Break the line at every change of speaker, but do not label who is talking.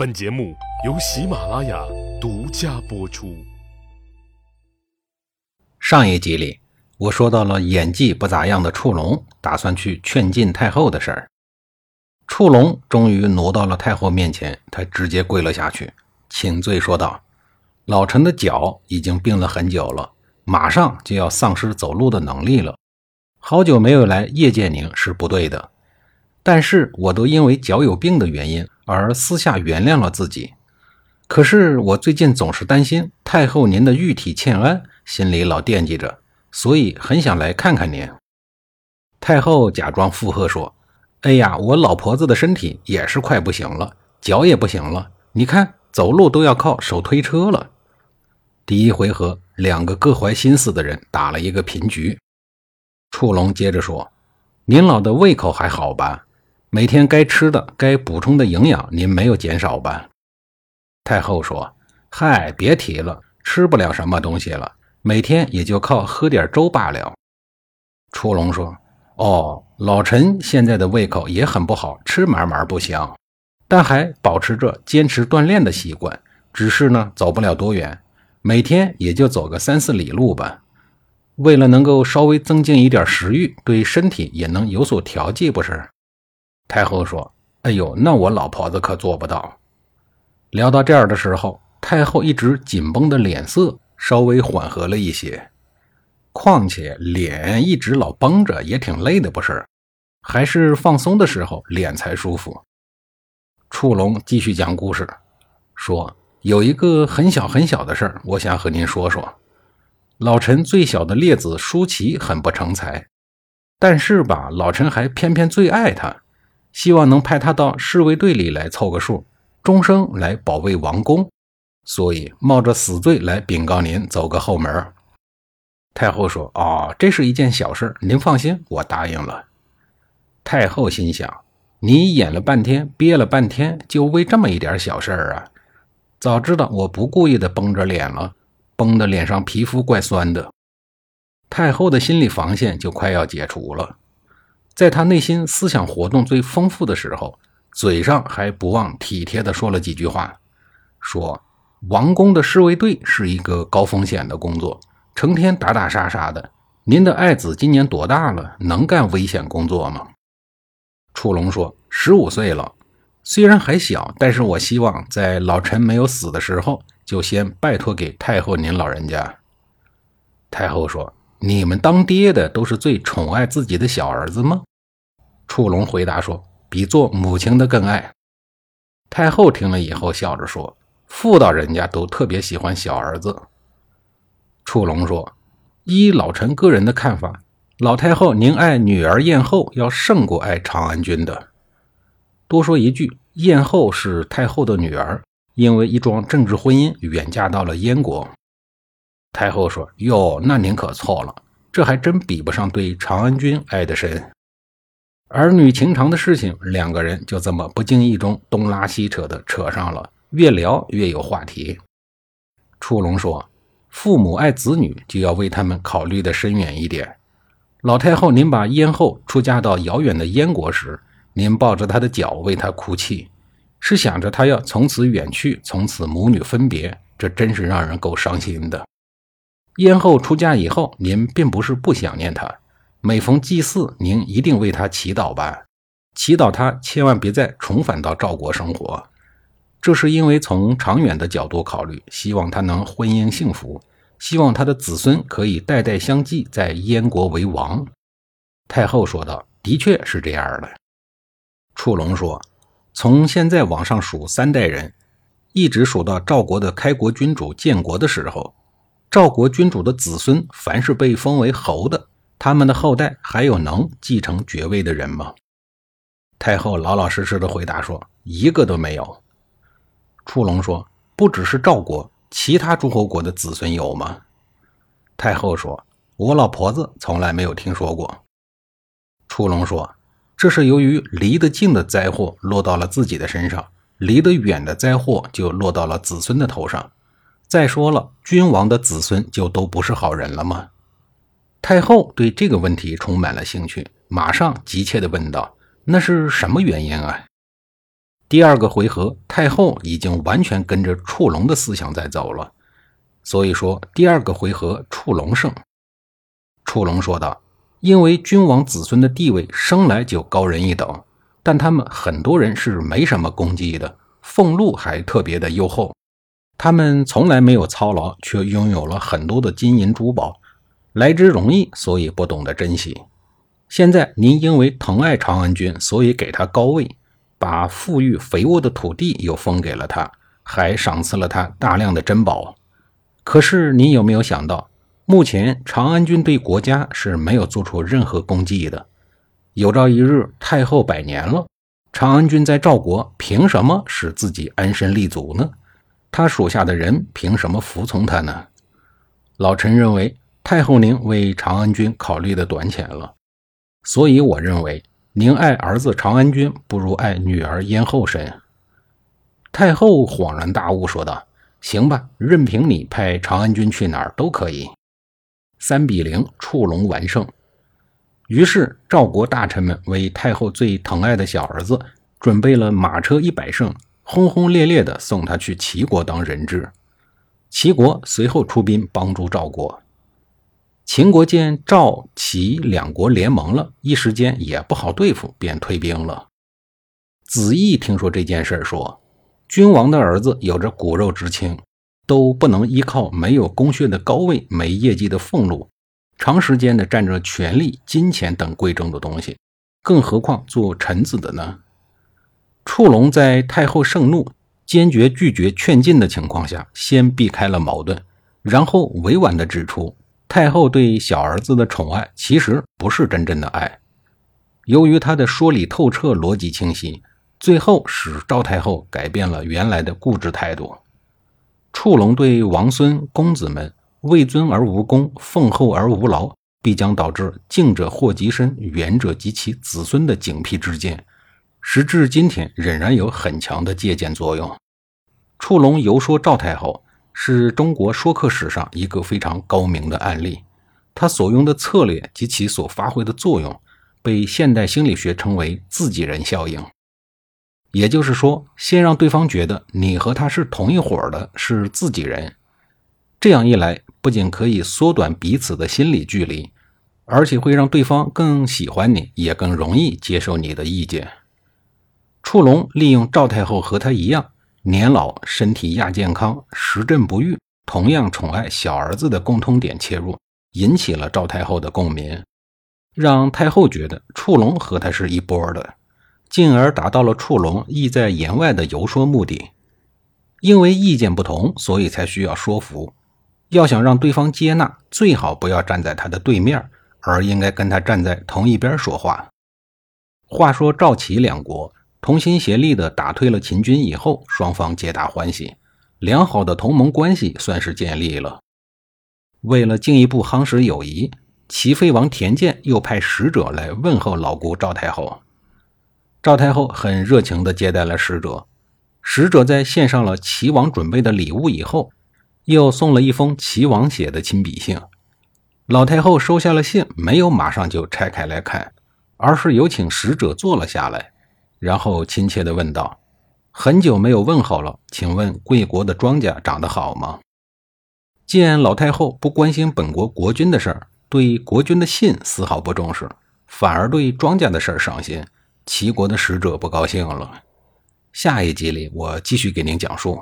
本节目由喜马拉雅独家播出。
上一集里，我说到了演技不咋样的触龙打算去劝进太后的事儿。触龙终于挪到了太后面前，他直接跪了下去，请罪说道：“老臣的脚已经病了很久了，马上就要丧失走路的能力了。好久没有来谒见您是不对的，但是我都因为脚有病的原因。”而私下原谅了自己，可是我最近总是担心太后您的玉体欠安，心里老惦记着，所以很想来看看您。太后假装附和说：“哎呀，我老婆子的身体也是快不行了，脚也不行了，你看走路都要靠手推车了。”第一回合，两个各怀心思的人打了一个平局。触龙接着说：“您老的胃口还好吧？”每天该吃的、该补充的营养，您没有减少吧？太后说：“嗨，别提了，吃不了什么东西了，每天也就靠喝点粥罢了。”初龙说：“哦，老臣现在的胃口也很不好，吃嘛嘛不香，但还保持着坚持锻炼的习惯，只是呢，走不了多远，每天也就走个三四里路吧。为了能够稍微增进一点食欲，对身体也能有所调剂，不是？”太后说：“哎呦，那我老婆子可做不到。”聊到这儿的时候，太后一直紧绷的脸色稍微缓和了一些。况且脸一直老绷着也挺累的，不是？还是放松的时候脸才舒服。触龙继续讲故事，说有一个很小很小的事儿，我想和您说说。老臣最小的列子舒淇很不成才，但是吧，老臣还偏偏最爱他。希望能派他到侍卫队里来凑个数，终生来保卫王宫，所以冒着死罪来禀告您，走个后门。太后说：“哦，这是一件小事，您放心，我答应了。”太后心想：“你演了半天，憋了半天，就为这么一点小事儿啊？早知道我不故意的绷着脸了，绷的脸上皮肤怪酸的。”太后的心理防线就快要解除了。在他内心思想活动最丰富的时候，嘴上还不忘体贴地说了几句话，说：“王宫的侍卫队是一个高风险的工作，成天打打杀杀的。您的爱子今年多大了？能干危险工作吗？”楚龙说：“十五岁了，虽然还小，但是我希望在老臣没有死的时候，就先拜托给太后您老人家。”太后说。你们当爹的都是最宠爱自己的小儿子吗？触龙回答说：“比做母亲的更爱。”太后听了以后笑着说：“妇道人家都特别喜欢小儿子。”触龙说：“依老臣个人的看法，老太后您爱女儿燕后要胜过爱长安君的。多说一句，燕后是太后的女儿，因为一桩政治婚姻远嫁到了燕国。”太后说：“哟，那您可错了，这还真比不上对长安君爱的深。儿女情长的事情，两个人就这么不经意中东拉西扯的扯上了，越聊越有话题。”初龙说：“父母爱子女，就要为他们考虑的深远一点。老太后，您把燕后出嫁到遥远的燕国时，您抱着她的脚为她哭泣，是想着她要从此远去，从此母女分别，这真是让人够伤心的。”燕后出嫁以后，您并不是不想念她，每逢祭祀，您一定为他祈祷吧？祈祷他千万别再重返到赵国生活。这是因为从长远的角度考虑，希望他能婚姻幸福，希望他的子孙可以代代相继在燕国为王。太后说道：“的确是这样的。”触龙说：“从现在往上数三代人，一直数到赵国的开国君主建国的时候。”赵国君主的子孙，凡是被封为侯的，他们的后代还有能继承爵位的人吗？太后老老实实的回答说：“一个都没有。”触龙说：“不只是赵国，其他诸侯国的子孙有吗？”太后说：“我老婆子从来没有听说过。”触龙说：“这是由于离得近的灾祸落到了自己的身上，离得远的灾祸就落到了子孙的头上。”再说了，君王的子孙就都不是好人了吗？太后对这个问题充满了兴趣，马上急切地问道：“那是什么原因啊？”第二个回合，太后已经完全跟着触龙的思想在走了，所以说第二个回合触龙胜。触龙说道：“因为君王子孙的地位生来就高人一等，但他们很多人是没什么功绩的，俸禄还特别的优厚。他们从来没有操劳，却拥有了很多的金银珠宝，来之容易，所以不懂得珍惜。现在您因为疼爱长安君，所以给他高位。”把富裕肥沃的土地又封给了他，还赏赐了他大量的珍宝。可是您有没有想到，目前长安君对国家是没有做出任何功绩的。有朝一日太后百年了，长安君在赵国凭什么使自己安身立足呢？他属下的人凭什么服从他呢？老臣认为太后您为长安君考虑的短浅了，所以我认为。宁爱儿子长安君，不如爱女儿燕后身。太后恍然大悟，说道：“行吧，任凭你派长安君去哪儿都可以。”三比零，触龙完胜。于是赵国大臣们为太后最疼爱的小儿子准备了马车一百乘，轰轰烈烈地送他去齐国当人质。齐国随后出兵帮助赵国。秦国见赵、齐两国联盟了，一时间也不好对付，便退兵了。子义听说这件事儿说：“君王的儿子有着骨肉之亲，都不能依靠没有功勋的高位、没业绩的俸禄，长时间的占着权力、金钱等贵重的东西，更何况做臣子的呢？”触龙在太后盛怒、坚决拒绝劝进的情况下，先避开了矛盾，然后委婉地指出。太后对小儿子的宠爱其实不是真正的爱，由于他的说理透彻、逻辑清晰，最后使赵太后改变了原来的固执态度。触龙对王孙公子们位尊而无功，奉厚而无劳，必将导致敬者祸及身，远者及其子孙的警惕之见，时至今天仍然有很强的借鉴作用。触龙游说赵太后。是中国说客史上一个非常高明的案例，他所用的策略及其所发挥的作用，被现代心理学称为“自己人效应”。也就是说，先让对方觉得你和他是同一伙的，是自己人。这样一来，不仅可以缩短彼此的心理距离，而且会让对方更喜欢你，也更容易接受你的意见。触龙利用赵太后和他一样。年老、身体亚健康、时振不愈，同样宠爱小儿子的共通点切入，引起了赵太后的共鸣，让太后觉得触龙和他是一波的，进而达到了触龙意在言外的游说目的。因为意见不同，所以才需要说服。要想让对方接纳，最好不要站在他的对面，而应该跟他站在同一边说话。话说赵齐两国。同心协力地打退了秦军以后，双方皆大欢喜，良好的同盟关系算是建立了。为了进一步夯实友谊，齐废王田建又派使者来问候老姑赵太后。赵太后很热情地接待了使者。使者在献上了齐王准备的礼物以后，又送了一封齐王写的亲笔信。老太后收下了信，没有马上就拆开来看，而是有请使者坐了下来。然后亲切地问道：“很久没有问候了，请问贵国的庄稼长得好吗？”见老太后不关心本国国君的事儿，对国君的信丝毫不重视，反而对庄稼的事儿上心，齐国的使者不高兴了。下一集里，我继续给您讲述。